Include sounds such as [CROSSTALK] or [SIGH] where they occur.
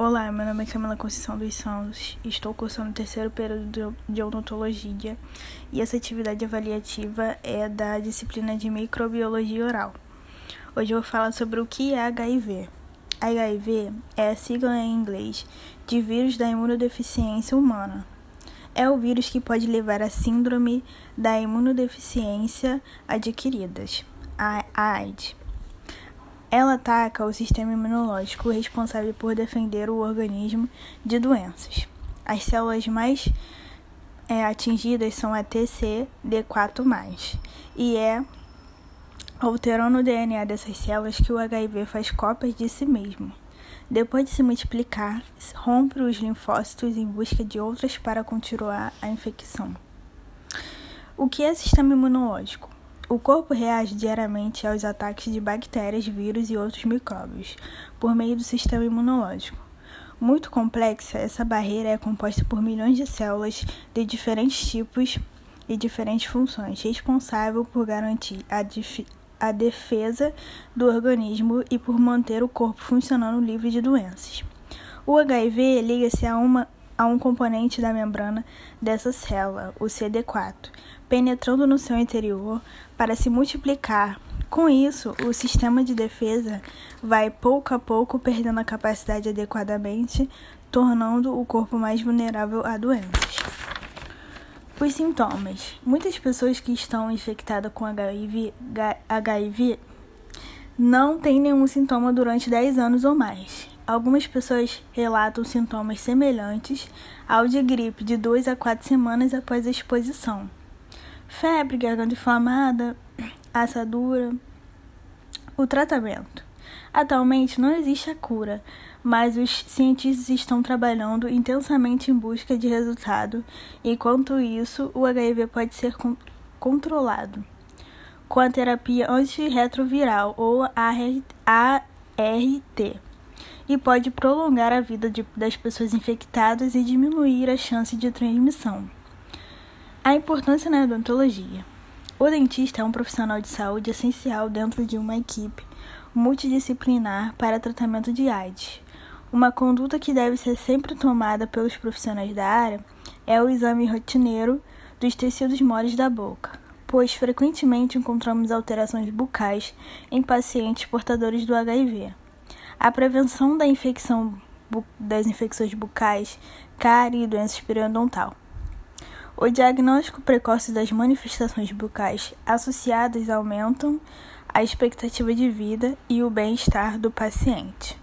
Olá, meu nome é Camila Conceição dos Santos, estou cursando o terceiro período de odontologia e essa atividade avaliativa é da disciplina de microbiologia oral. Hoje eu vou falar sobre o que é HIV. HIV é a sigla em inglês de vírus da imunodeficiência humana. É o vírus que pode levar à síndrome da imunodeficiência adquiridas, a AIDS. Ela ataca o sistema imunológico responsável por defender o organismo de doenças. As células mais é, atingidas são a TCD4+, e é alterando o DNA dessas células que o HIV faz cópias de si mesmo. Depois de se multiplicar, rompe os linfócitos em busca de outras para continuar a infecção. O que é sistema imunológico? O corpo reage diariamente aos ataques de bactérias, vírus e outros micróbios por meio do sistema imunológico. Muito complexa, essa barreira é composta por milhões de células de diferentes tipos e diferentes funções, responsável por garantir a, a defesa do organismo e por manter o corpo funcionando livre de doenças. O HIV liga-se a uma a um componente da membrana dessa célula, o CD4, penetrando no seu interior para se multiplicar. Com isso, o sistema de defesa vai pouco a pouco perdendo a capacidade adequadamente, tornando o corpo mais vulnerável a doenças. Os sintomas: muitas pessoas que estão infectadas com HIV, HIV não têm nenhum sintoma durante 10 anos ou mais. Algumas pessoas relatam sintomas semelhantes ao de gripe de 2 a 4 semanas após a exposição. Febre, garganta inflamada, [CLEARS THROAT] assadura. O tratamento. Atualmente não existe a cura, mas os cientistas estão trabalhando intensamente em busca de resultado. Enquanto isso, o HIV pode ser controlado com a terapia antirretroviral ou ART e pode prolongar a vida de, das pessoas infectadas e diminuir a chance de transmissão. A importância na odontologia. O dentista é um profissional de saúde essencial dentro de uma equipe multidisciplinar para tratamento de AIDS. Uma conduta que deve ser sempre tomada pelos profissionais da área é o exame rotineiro dos tecidos moles da boca, pois frequentemente encontramos alterações bucais em pacientes portadores do HIV. A prevenção da infecção das infecções bucais, cárie e doenças periodontal. O diagnóstico precoce das manifestações bucais associadas aumentam a expectativa de vida e o bem-estar do paciente.